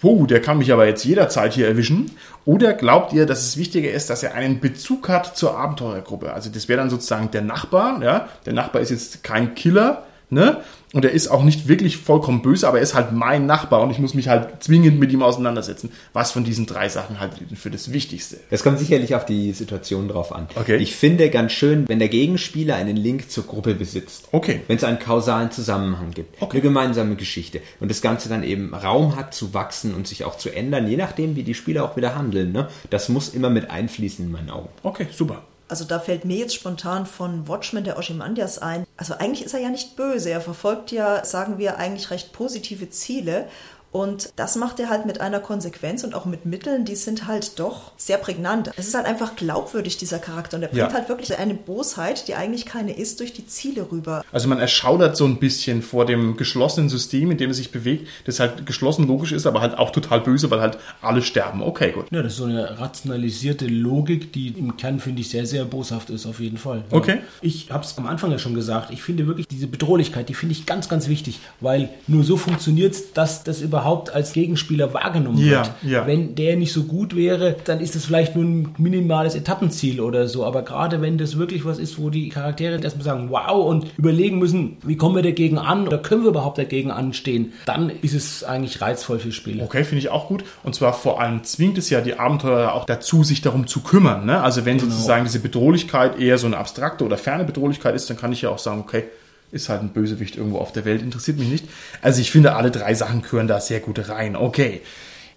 wow, der kann mich aber jetzt jederzeit hier erwischen? Oder glaubt ihr, dass es wichtiger ist, dass er einen Bezug hat zur Abenteurergruppe? Also das wäre dann sozusagen der Nachbar, ja? Der Nachbar ist jetzt kein Killer, Ne? Und er ist auch nicht wirklich vollkommen böse, aber er ist halt mein Nachbar und ich muss mich halt zwingend mit ihm auseinandersetzen. Was von diesen drei Sachen halt für das Wichtigste?
Das kommt sicherlich auf die Situation drauf an.
Okay.
Ich finde ganz schön, wenn der Gegenspieler einen Link zur Gruppe besitzt.
Okay.
Wenn es einen kausalen Zusammenhang gibt.
Okay.
Eine gemeinsame Geschichte. Und das Ganze dann eben Raum hat zu wachsen und sich auch zu ändern, je nachdem, wie die Spieler auch wieder handeln. Ne? Das muss immer mit einfließen in meinen Augen.
Okay, super.
Also da fällt mir jetzt spontan von Watchmen der Oshimandias ein. Also eigentlich ist er ja nicht böse. Er verfolgt ja, sagen wir, eigentlich recht positive Ziele. Und das macht er halt mit einer Konsequenz und auch mit Mitteln, die sind halt doch sehr prägnant. Es ist halt einfach glaubwürdig, dieser Charakter. Und er bringt
Ja.
halt wirklich eine Bosheit, die eigentlich keine ist, durch die Ziele rüber.
Also man erschaudert so ein bisschen vor dem geschlossenen System, in dem es sich bewegt, das halt geschlossen logisch ist, aber halt auch total böse, weil halt alle sterben. Okay, gut.
Ja, das ist so eine rationalisierte Logik, die im Kern, finde ich, sehr, sehr boshaft ist, auf jeden Fall. Ja.
Okay.
Ich habe es am Anfang ja schon gesagt, ich finde wirklich diese Bedrohlichkeit, die finde ich ganz, ganz wichtig, weil nur so funktioniert es, dass das überhaupt als Gegenspieler wahrgenommen
Ja,
wird.
ja.
Wenn der nicht so gut wäre, dann ist das vielleicht nur ein minimales Etappenziel oder so, aber gerade wenn das wirklich was ist, wo die Charaktere erstmal sagen, wow, und überlegen müssen, wie kommen wir dagegen an oder können wir überhaupt dagegen anstehen, dann ist es eigentlich reizvoll für Spiele.
Okay, finde ich auch gut. Und zwar vor allem zwingt es ja die Abenteurer auch dazu, sich darum zu kümmern. Ne? Also wenn sozusagen diese Bedrohlichkeit eher so eine abstrakte oder ferne Bedrohlichkeit ist, dann kann ich ja auch sagen, okay, ist halt ein Bösewicht irgendwo auf der Welt, interessiert mich nicht. Also ich finde, alle drei Sachen gehören da sehr gut rein. Okay.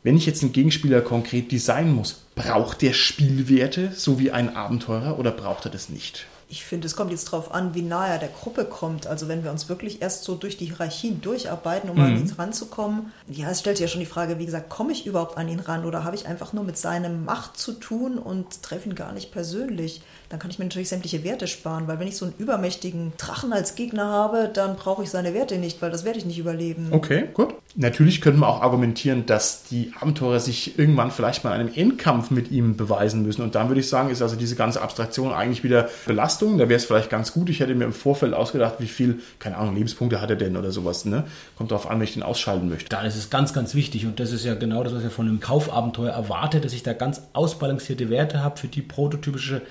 Wenn ich jetzt einen Gegenspieler konkret designen muss, braucht der Spielwerte, so wie ein Abenteurer, oder braucht er das nicht?
Ich finde, es kommt jetzt darauf an, wie nahe er der Gruppe kommt. Also wenn wir uns wirklich erst so durch die Hierarchien durcharbeiten, um an ihn ranzukommen. Ja, es stellt sich ja schon die Frage, wie gesagt, komme ich überhaupt an ihn ran oder habe ich einfach nur mit seinem Macht zu tun und treffe ihn gar nicht persönlich? Dann kann ich mir natürlich sämtliche Werte sparen, weil wenn ich so einen übermächtigen Drachen als Gegner habe, dann brauche ich seine Werte nicht, weil das werde ich nicht überleben.
Okay, gut. Natürlich könnte man auch argumentieren, dass die Abenteurer sich irgendwann vielleicht mal in einem Endkampf mit ihm beweisen müssen. Und dann würde ich sagen, ist also diese ganze Abstraktion eigentlich wieder Belastung. Da wäre es vielleicht ganz gut. Ich hätte mir im Vorfeld ausgedacht, wie viel, keine Ahnung, Lebenspunkte hat er denn oder sowas. Ne? Kommt darauf an, wenn ich den ausschalten möchte.
Da ist es ganz, ganz wichtig und das ist ja genau das, was ich von einem Kaufabenteuer erwarte, dass ich da ganz ausbalancierte Werte habe für die prototypische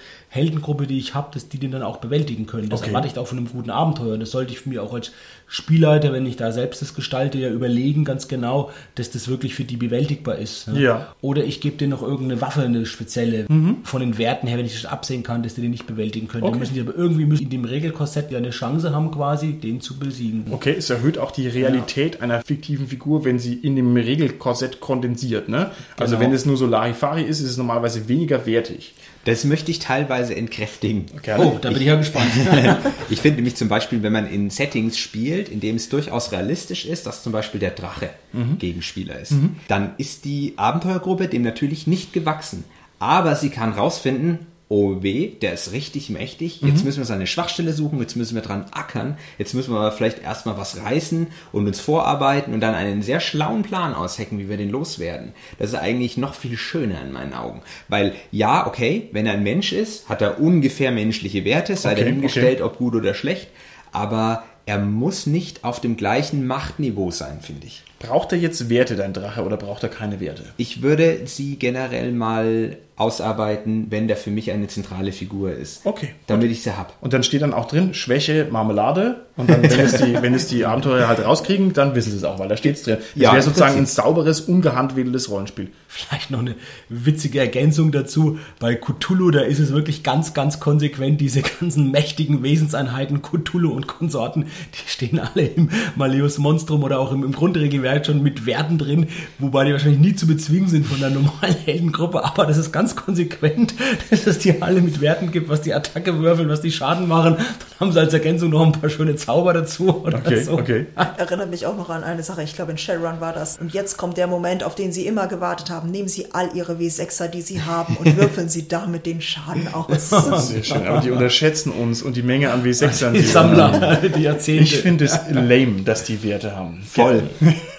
Heldengruppe, die ich habe, dass die den dann auch bewältigen können. Das
Okay.
erwarte ich auch von einem guten Abenteuer. Und das sollte ich mir auch als Spielleiter, wenn ich da selbst das gestalte, ja überlegen ganz genau, dass das wirklich für die bewältigbar ist. ne?
Ja.
Oder ich gebe denen noch irgendeine Waffe, eine spezielle, von den Werten her, wenn ich das absehen kann, dass die den nicht bewältigen können.
Okay.
Dann müssen die aber irgendwie müssen in dem Regelkorsett ja eine Chance haben, quasi den zu besiegen.
Okay, es erhöht auch die Realität einer fiktiven Figur, wenn sie in dem Regelkorsett kondensiert. Ne? Also
Genau.
wenn es nur so Larifari ist, ist es normalerweise weniger wertig.
Das möchte ich teilweise entkräftigen.
Gerne.
Oh, da bin ich ja gespannt.
Ich finde nämlich zum Beispiel, wenn man in Settings spielt, in dem es durchaus realistisch ist, dass zum Beispiel der Drache Gegenspieler ist, dann ist die Abenteuergruppe dem natürlich nicht gewachsen. Aber sie kann rausfinden, oh weh, der ist richtig mächtig, jetzt müssen wir seine Schwachstelle suchen, jetzt müssen wir dran ackern, jetzt müssen wir aber vielleicht erstmal was reißen und uns vorarbeiten und dann einen sehr schlauen Plan aushecken, wie wir den loswerden. Das ist eigentlich noch viel schöner in meinen Augen. Weil ja, okay, wenn er ein Mensch ist, hat er ungefähr menschliche Werte, sei
Okay,
dahingestellt, ob gut oder schlecht, aber er muss nicht auf dem gleichen Machtniveau sein, finde ich.
Braucht er jetzt Werte, dein Drache, oder braucht er keine Werte?
Ich würde sie generell mal ausarbeiten, wenn der für mich eine zentrale Figur ist.
Okay,
Damit ich sie hab.
Und dann steht dann auch drin, Schwäche, Marmelade. Und dann, wenn es die, wenn es die Abenteurer halt rauskriegen, dann wissen sie es auch, weil da steht es drin. Das
Ja,
wäre sozusagen ein sauberes, ungehandwedeltes Rollenspiel.
Vielleicht noch eine witzige Ergänzung dazu. Bei Cthulhu, da ist es wirklich ganz, ganz konsequent. Diese ganzen mächtigen Wesenseinheiten, Cthulhu und Konsorten, die stehen alle im Malleus Monstrum oder auch im, im Grundregelwerk schon mit Werten drin, wobei die wahrscheinlich nie zu bezwingen sind von der normalen Heldengruppe. Aber das ist ganz konsequent, dass es die alle mit Werten gibt, was die Attacke würfeln, was die Schaden machen. Dann haben sie als Ergänzung noch ein paar schöne Zauber dazu oder
Okay,
so.
okay.
Erinnert mich auch noch an eine Sache, ich glaube in Shadowrun war das. Und jetzt kommt der Moment, auf den Sie immer gewartet haben. Nehmen Sie all Ihre W6er, die Sie haben und würfeln Sie damit den Schaden aus.
Sehr schön. Aber die unterschätzen uns und die Menge an W6ern.
Die
wir
Sammler, die Jahrzehnte.
Ich finde es lame, dass die Werte haben.
Voll.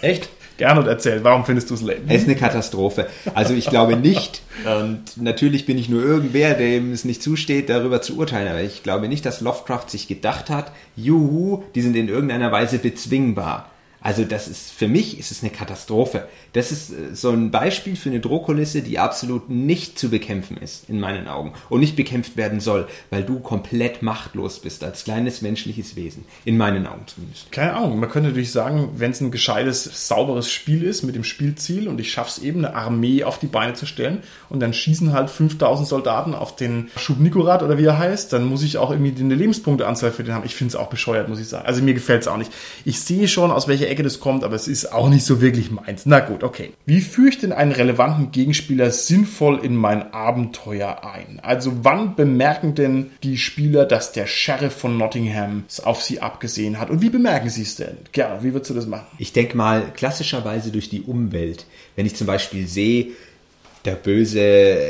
Echt?
Gern und erzähl, warum findest du es lame?
Es ist eine Katastrophe. Also ich glaube nicht, und natürlich bin ich nur irgendwer, dem es nicht zusteht, darüber zu urteilen, aber ich glaube nicht, dass Lovecraft sich gedacht hat, juhu, die sind in irgendeiner Weise bezwingbar. Also das ist, für mich ist es eine Katastrophe. Das ist äh, so ein Beispiel für eine Drohkulisse, die absolut nicht zu bekämpfen ist, in meinen Augen. Und nicht bekämpft werden soll, weil du komplett machtlos bist als kleines menschliches Wesen. In meinen Augen zumindest.
Keine Ahnung, man könnte natürlich sagen, wenn es ein gescheites, sauberes Spiel ist mit dem Spielziel und ich schaffe es eben, eine Armee auf die Beine zu stellen und dann schießen halt 5000 Soldaten auf den Schubnikorat oder wie er heißt, dann muss ich auch irgendwie eine Lebenspunkteanzahl für den haben. Ich finde es auch bescheuert, muss ich sagen. Also mir gefällt es auch nicht. Ich sehe schon, aus welcher Ecke das kommt, aber es ist auch nicht so wirklich meins. Na gut, okay. Wie führe ich denn einen relevanten Gegenspieler sinnvoll in mein Abenteuer ein? Also wann bemerken denn die Spieler, dass der Sheriff von Nottingham es auf sie abgesehen hat? Und wie bemerken sie es denn? Gerne, wie würdest du das machen?
Ich denke mal klassischerweise durch die Umwelt. Wenn ich zum Beispiel sehe, der böse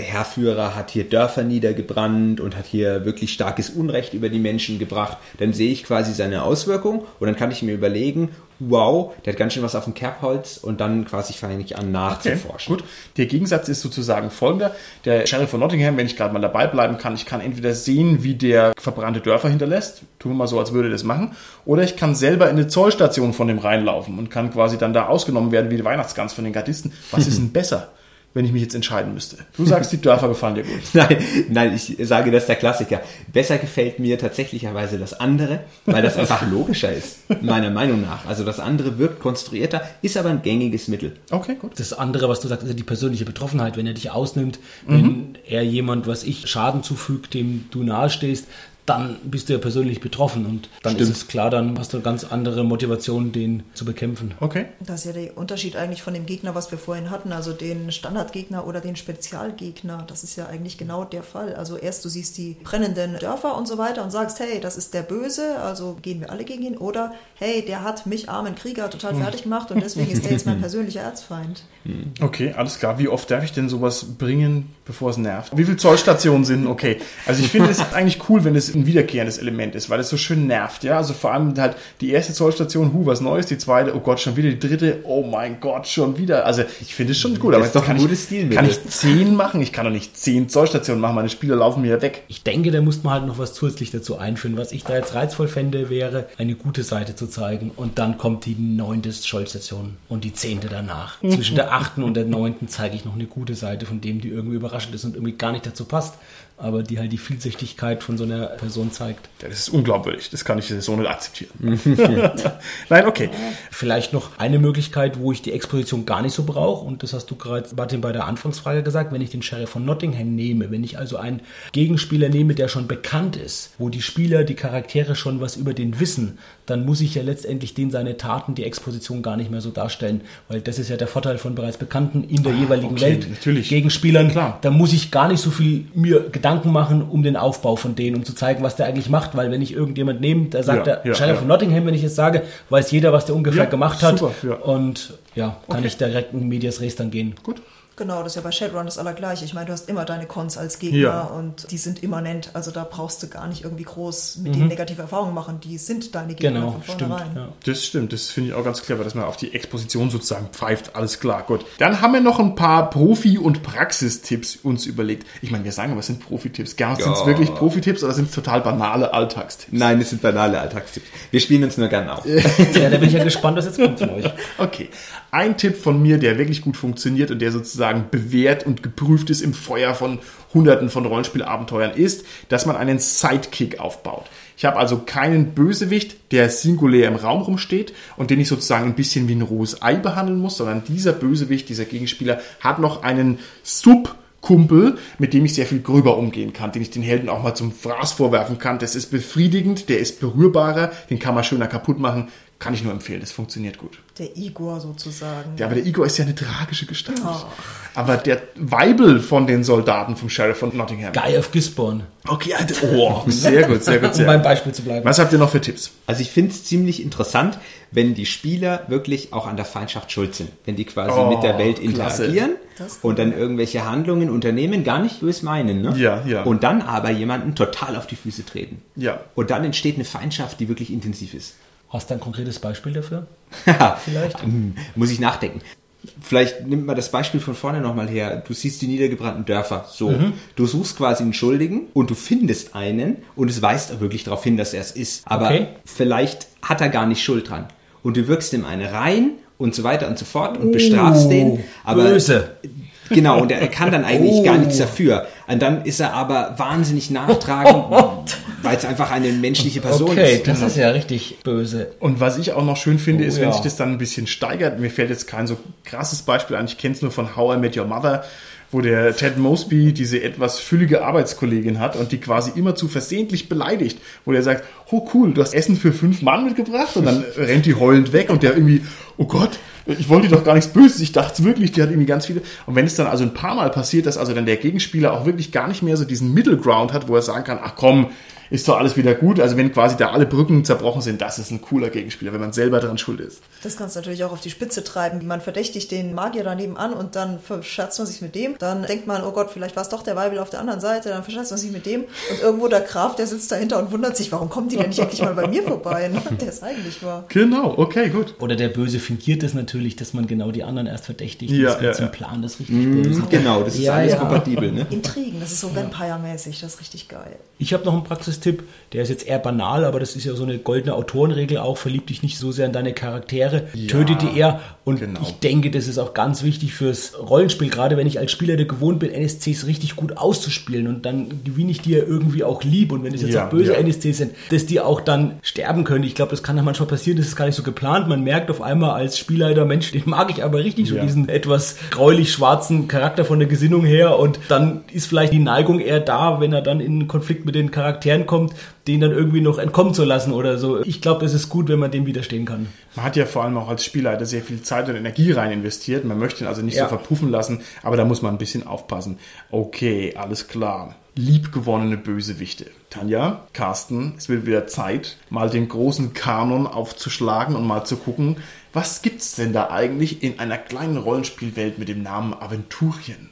Herrführer hat hier Dörfer niedergebrannt und hat hier wirklich starkes Unrecht über die Menschen gebracht, dann sehe ich quasi seine Auswirkung und dann kann ich mir überlegen, wow, der hat ganz schön was auf dem Kerbholz und dann quasi fange ich an nachzuforschen.
Okay, gut. Der Gegensatz ist sozusagen folgender. Der Sheriff von Nottingham, wenn ich gerade mal dabei bleiben kann, ich kann entweder sehen, wie der verbrannte Dörfer hinterlässt, tun wir mal so, als würde er das machen, oder ich kann selber in eine Zollstation von dem reinlaufen und kann quasi dann da ausgenommen werden wie die Weihnachtsgans von den Gardisten. Was ist denn besser? Wenn ich mich jetzt entscheiden müsste. Du sagst, die Dörfer gefallen dir gut.
Nein, nein, ich sage, das ist der Klassiker. Besser gefällt mir tatsächlicherweise das andere, weil das einfach logischer ist, meiner Meinung nach. Also das andere wirkt konstruierter, ist aber ein gängiges Mittel.
Okay, gut. Das andere, was du sagst, ist die persönliche Betroffenheit. Wenn er dich ausnimmt, wenn mhm. er jemand, was ich, Schaden zufügt, dem du nahestehst, dann bist du ja persönlich betroffen und dann Stimmt. ist es klar, dann hast du eine ganz andere Motivation, den zu bekämpfen.
Okay.
Das ist ja der Unterschied eigentlich von dem Gegner, was wir vorhin hatten, also den Standardgegner oder den Spezialgegner. Das ist ja eigentlich genau der Fall. Also erst du siehst die brennenden Dörfer und so weiter und sagst, hey, das ist der Böse, also gehen wir alle gegen ihn. Oder hey, der hat mich armen Krieger total hm. fertig gemacht und deswegen ist der jetzt mein persönlicher Erzfeind.
Hm. Okay, alles klar. Wie oft darf ich denn sowas bringen, bevor es nervt? Wie viele Zollstationen sind? Okay. Also ich finde es eigentlich cool, wenn es ein wiederkehrendes Element ist, weil es so schön nervt, ja. Also vor allem halt die erste Zollstation, hu, was Neues, die zweite, oh Gott, schon wieder die dritte, oh mein Gott, schon wieder. Also ich finde es schon gut, aber
ist doch
kann
ein gutes Stil.
Kann ich zehn machen? Ich kann doch nicht zehn Zollstationen machen, meine Spieler laufen mir weg.
Ich denke, da muss man halt noch was zusätzlich dazu einführen. Was ich da jetzt reizvoll fände, wäre, eine gute Seite zu zeigen und dann kommt die neunte Zollstation und die zehnte danach. Zwischen der achten und der neunten zeige ich noch eine gute Seite von dem, die irgendwie überraschend ist und irgendwie gar nicht dazu passt aber die halt die Vielschichtigkeit von so einer Person zeigt.
Das ist unglaublich, das kann ich so nicht akzeptieren. Nein, okay.
Vielleicht noch eine Möglichkeit, wo ich die Exposition gar nicht so brauche, und das hast du gerade, Martin, bei der Anfangsfrage gesagt, wenn ich den Sheriff von Nottingham nehme, wenn ich also einen Gegenspieler nehme, der schon bekannt ist, wo die Spieler, die Charaktere schon was über den wissen, dann muss ich ja letztendlich den seine Taten, die Exposition gar nicht mehr so darstellen, weil das ist ja der Vorteil von bereits Bekannten in der ah, jeweiligen okay, Welt.
Natürlich.
Gegenspielern, Klar. da muss ich gar nicht so viel mir Gedanken machen um den Aufbau von denen, um zu zeigen, was der eigentlich macht, weil wenn ich irgendjemand nehme, da sagt ja, der ja, Sheriff ja. von Nottingham, wenn ich es sage, weiß jeder, was der ungefähr ja, gemacht hat super, und ja, kann okay. ich direkt in Medias Res dann gehen.
Gut.
Genau, das ist ja bei Shadowrun das Allergleiche. Ich meine, du hast immer deine Cons als Gegner ja. und die sind immanent. Also da brauchst du gar nicht irgendwie groß mit mhm. denen negative Erfahrungen machen. Die sind deine Gegner
genau, von vornherein. Stimmt, ja.
Das stimmt. Das finde ich auch ganz clever, dass man auf die Exposition sozusagen pfeift. Alles klar, gut. Dann haben wir noch ein paar Profi- und Praxistipps uns überlegt. Ich meine, wir sagen aber, es sind Profi-Tipps. Ja. Sind es wirklich Profi-Tipps oder sind es total banale Alltagstipps?
Nein, es sind banale Alltagstipps. Wir spielen uns nur gerne auf.
ja, da bin ich ja gespannt, was jetzt kommt von euch.
Okay. Ein Tipp von mir, der wirklich gut funktioniert und der sozusagen bewährt und geprüft ist im Feuer von Hunderten von Rollenspielabenteuern, ist, dass man einen Sidekick aufbaut. Ich habe also keinen Bösewicht, der singulär im Raum rumsteht und den ich sozusagen ein bisschen wie ein rohes Ei behandeln muss, sondern dieser Bösewicht, dieser Gegenspieler hat noch einen Sub- Kumpel, mit dem ich sehr viel gröber umgehen kann, den ich den Helden auch mal zum Fraß vorwerfen kann. Das ist befriedigend, der ist berührbarer, den kann man schöner kaputt machen. Kann ich nur empfehlen, das funktioniert gut.
Der Igor sozusagen.
Ja, aber der Igor ist ja eine tragische Gestalt. Oh. Aber der Weibel von den Soldaten vom Sheriff von Nottingham.
Guy of Gisborne.
Okay, oh, sehr gut, sehr gut. Sehr
um beim Beispiel zu bleiben.
Was habt ihr noch für Tipps?
Also ich finde es ziemlich interessant, wenn die Spieler wirklich auch an der Feindschaft schuld sind. Wenn die quasi oh, mit der Welt interagieren und dann irgendwelche Handlungen unternehmen, gar nicht bös meinen. Ne?
Ja, ja.
Und dann aber jemanden total auf die Füße treten.
Ja.
Und dann entsteht eine Feindschaft, die wirklich intensiv ist.
Hast du ein konkretes Beispiel dafür?
Vielleicht? Hm, muss ich nachdenken. Vielleicht nimmt man das Beispiel von vorne nochmal her. Du siehst die niedergebrannten Dörfer. So. Mhm. Du suchst quasi einen Schuldigen und du findest einen und es weist auch wirklich darauf hin, dass er es ist. Aber okay. vielleicht hat er gar nicht Schuld dran. und du wirkst ihm eine rein und so weiter und so fort und bestrafst den. Aber
böse.
Genau, und er kann dann eigentlich gar nichts dafür. Und dann ist er aber wahnsinnig nachtragend, weil es einfach eine menschliche Person
Okay,
ist.
das ist ja richtig böse.
Und was ich auch noch schön finde,
Oh,
ist, wenn
ja.
sich das dann ein bisschen steigert. Mir fällt jetzt kein so krasses Beispiel ein. Ich kenne es nur von How I Met Your Mother, wo der Ted Mosby diese etwas füllige Arbeitskollegin hat und die quasi immer zu versehentlich beleidigt, wo der sagt, oh cool, du hast Essen für fünf Mann mitgebracht und dann rennt die heulend weg und der irgendwie, oh Gott, ich wollte dir doch gar nichts Böses, ich dachte wirklich, die hat irgendwie ganz viele. Und wenn es dann also ein paar Mal passiert, dass also dann der Gegenspieler auch wirklich gar nicht mehr so diesen Middle Ground hat, wo er sagen kann, ach komm, ist doch alles wieder gut. Also wenn quasi da alle Brücken zerbrochen sind, das ist ein cooler Gegenspieler, wenn man selber daran schuld ist.
Das kannst du natürlich auch auf die Spitze treiben. Man verdächtigt den Magier daneben an und dann verscherzt man sich mit dem. Dann denkt man, oh Gott, vielleicht war es doch der Weibel auf der anderen Seite. Dann verscherzt man sich mit dem. Und irgendwo der Graf, der sitzt dahinter und wundert sich, warum kommen die denn nicht endlich mal bei mir vorbei? Ne? Der ist eigentlich war.
Genau, okay, gut.
Oder der Böse fingiert es natürlich, dass man genau die anderen erst verdächtigt.
Ja,
das
ja,
ganz im
ja.
Plan des richtig Bösen.
Genau, das ist
Ja,
alles
ja.
kompatibel. Ne?
Intrigen, das ist so Vampire-mäßig, das ist richtig geil.
Ich habe noch einen Praxistipp, der ist jetzt eher banal, aber das ist ja so eine goldene Autorenregel auch. Verlieb dich nicht so sehr in deine Charaktere, töte die eher. Und
genau.
ich denke, das ist auch ganz wichtig fürs Rollenspiel, gerade wenn ich als Spieler der gewohnt bin, NSCs richtig gut auszuspielen und dann gewinne ich die ja irgendwie auch lieb. Und wenn es jetzt
Ja,
auch böse
ja.
NSCs sind, dass die auch dann sterben können. Ich glaube, das kann ja manchmal passieren, das ist gar nicht so geplant. Man merkt auf einmal als Spielleiter, Mensch, den mag ich aber richtig, so
Ja.
diesen etwas gräulich-schwarzen Charakter von der Gesinnung her. Und dann ist vielleicht die Neigung eher da, wenn er dann in einen Konflikt mit den Charakteren kommt, den dann irgendwie noch entkommen zu lassen oder so. Ich glaube, es ist gut, wenn man dem widerstehen kann.
Man hat ja vor allem auch als Spielleiter sehr viel Zeit und Energie rein investiert. Man möchte ihn also nicht
Ja.
so verpuffen lassen, aber da muss man ein bisschen aufpassen. Okay, alles klar. Liebgewonnene Bösewichte. Tanja, Carsten, es wird wieder Zeit, mal den großen Kanon aufzuschlagen und mal zu gucken, was gibt's denn da eigentlich in einer kleinen Rollenspielwelt mit dem Namen Aventurien?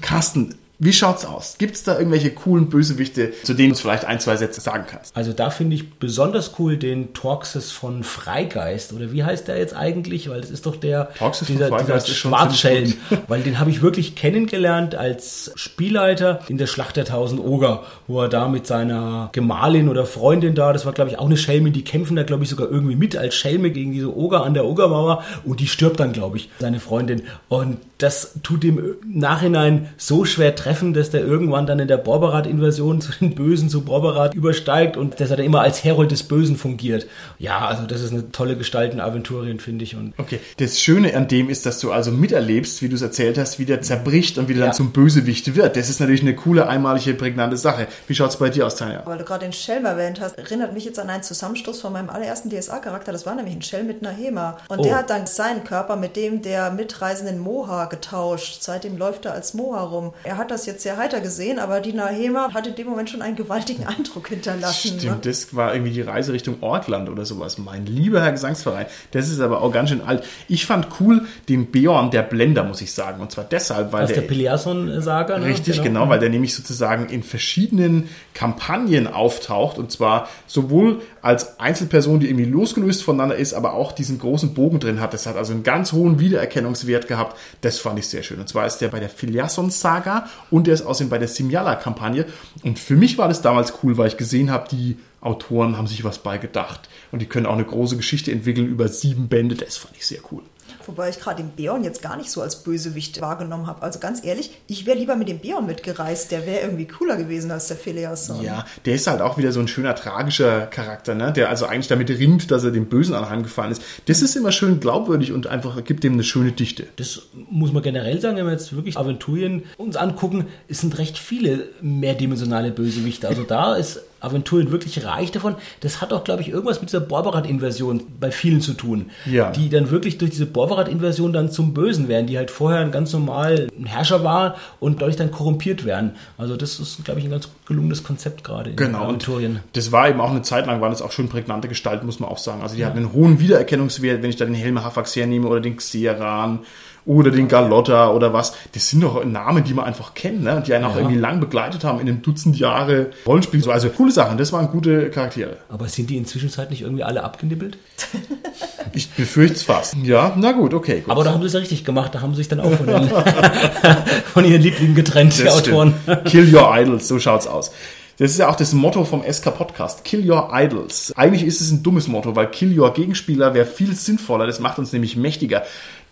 Carsten, wie schaut's aus? Gibt's da irgendwelche coolen Bösewichte, zu denen du uns vielleicht ein, zwei Sätze sagen kannst?
Also da finde ich besonders cool den Torxes von Freigeist. Oder wie heißt der jetzt eigentlich? Weil das ist doch der
Torxes von
dieser,
Freigeist
dieser
ziemlich
Weil den habe ich wirklich kennengelernt als Spielleiter in der Schlacht der Tausend Oger, wo er da mit seiner Gemahlin oder Freundin da, das war glaube ich auch eine Schelmin, die kämpfen da glaube ich sogar irgendwie mit als Schelme gegen diese Oger an der Ogermauer und die stirbt dann glaube ich, seine Freundin. Und das tut ihm im Nachhinein so schwer treffen, dass der irgendwann dann in der Borberat-Invasion zu den Bösen zu Borberat übersteigt und dass er dann immer als Herold des Bösen fungiert. Ja, also das ist eine tolle Gestalt in Aventurien, finde ich. Und
Okay, das Schöne an dem ist, dass du also miterlebst, wie du es erzählt hast, wie der zerbricht und wie der
Ja.
dann zum Bösewicht wird. Das ist natürlich eine coole, einmalige, prägnante Sache. Wie schaut's bei dir aus, Tanja?
Weil du gerade den Schelm erwähnt hast, erinnert mich jetzt an einen Zusammenstoß von meinem allerersten DSA-Charakter. Das war nämlich ein Schelm mit einer Hema. Und
Oh.
der hat dann seinen Körper mit dem der mitreisenden Moha getauscht. Seitdem läuft er als Moha rum. Er hat das jetzt sehr heiter gesehen, aber die Nahema hat in dem Moment schon einen gewaltigen Eindruck hinterlassen. ne?
Stimmt, das war irgendwie die Reise Richtung Orkland oder sowas. Mein lieber Herr Gesangsverein, das ist aber auch ganz schön alt. Ich fand cool den Beorn der Blender, muss ich sagen. Und zwar deshalb, weil
aus der
der
Peliason-Saga. Ne?
Richtig, genau. weil der nämlich sozusagen in verschiedenen Kampagnen auftaucht und zwar sowohl als Einzelperson, die irgendwie losgelöst voneinander ist, aber auch diesen großen Bogen drin hat. Das hat also einen ganz hohen Wiedererkennungswert gehabt. Das fand ich sehr schön. Und zwar ist der bei der Filiasson-Saga und der ist außerdem bei der Simyala-Kampagne. Und für mich war das damals cool, weil ich gesehen habe, die Autoren haben sich was bei gedacht. Und die können auch eine große Geschichte entwickeln über sieben Bände. Das fand ich sehr cool.
Wobei ich gerade den Beorn jetzt gar nicht so als Bösewicht wahrgenommen habe. Also ganz ehrlich, ich wäre lieber mit dem Beorn mitgereist. Der wäre irgendwie cooler gewesen als der Phileason.
Ja, der ist halt auch wieder so ein schöner tragischer Charakter, ne? der also eigentlich damit ringt, dass er dem Bösen anheimgefallen ist. Das ist immer schön glaubwürdig und einfach gibt dem eine schöne Dichte.
Das muss man generell sagen, wenn wir jetzt wirklich Aventurien uns angucken, es sind recht viele mehrdimensionale Bösewichte. Also da ist Aventurien wirklich reich davon. Das hat auch, glaube ich, irgendwas mit dieser Borberat-Invasion bei vielen zu tun.
Ja.
Die dann wirklich durch diese Borberat-Invasion dann zum Bösen werden, die halt vorher ein ganz normal ein Herrscher war und dadurch dann korrumpiert werden. Also das ist, glaube ich, ein ganz gelungenes Konzept gerade in
Genau.
Aventurien.
das war eben auch eine Zeit lang, war das auch schon prägnante Gestalt, muss man auch sagen. Also die hatten einen hohen Wiedererkennungswert, wenn ich da den Helme Hafax hernehme oder den Xeran oder den Galotta oder was. Das sind doch Namen, die man einfach kennt, ne? Die einen auch
Ja.
irgendwie lang begleitet haben in einem Dutzend Jahre Rollenspiel. So, Also coole Sachen, das waren gute Charaktere.
Aber sind die inzwischen nicht irgendwie alle abgenibbelt?
Ich befürchte es fast. Ja, na gut, okay. Gut.
Aber da haben sie es ja richtig gemacht. Da haben sie sich dann auch von, den, von ihren Lieblingen getrennt, die
Das
Autoren.
stimmt. Kill your idols, so schaut's aus. Das ist ja auch das Motto vom SK Podcast. Kill your idols. Eigentlich ist es ein dummes Motto, weil kill your Gegenspieler wäre viel sinnvoller. Das macht uns nämlich mächtiger.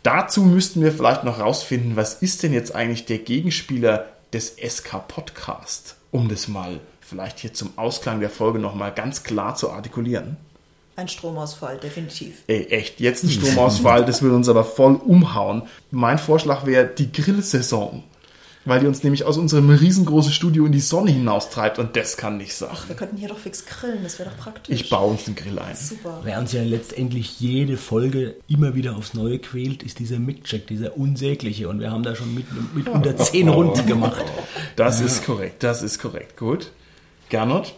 Dazu müssten wir vielleicht noch rausfinden, was ist denn jetzt eigentlich der Gegenspieler des SK Podcast? Um das mal vielleicht hier zum Ausklang der Folge nochmal ganz klar zu artikulieren.
Ein Stromausfall, definitiv.
Ey, echt, jetzt ein Stromausfall, das würde uns aber voll umhauen. Mein Vorschlag wäre die Grillsaison weil die uns nämlich aus unserem riesengroßen Studio in die Sonne hinaustreibt und das kann nicht sein.
Ach, wir könnten hier doch fix grillen, das wäre doch praktisch.
Ich baue uns einen Grill ein.
Super. Wer uns ja letztendlich jede Folge immer wieder aufs Neue quält, ist dieser Mickcheck, dieser unsägliche und wir haben da schon mit, mit unter zehn Runden gemacht.
Das ja. ist korrekt, das ist korrekt. Gut. Gernot?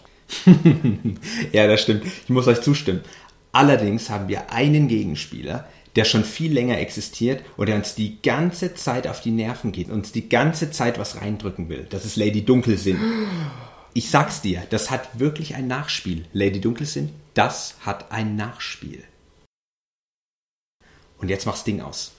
ja, das stimmt. Ich muss euch zustimmen. Allerdings haben wir einen Gegenspieler, der schon viel länger existiert und der uns die ganze Zeit auf die Nerven geht und uns die ganze Zeit was reindrücken will. Das ist Lady Dunkelsinn. Ich sag's dir, das hat wirklich ein Nachspiel. Lady Dunkelsinn, das hat ein Nachspiel. Und jetzt mach's Ding aus.